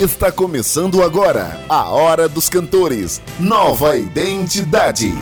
Está começando agora a Hora dos Cantores Nova Identidade.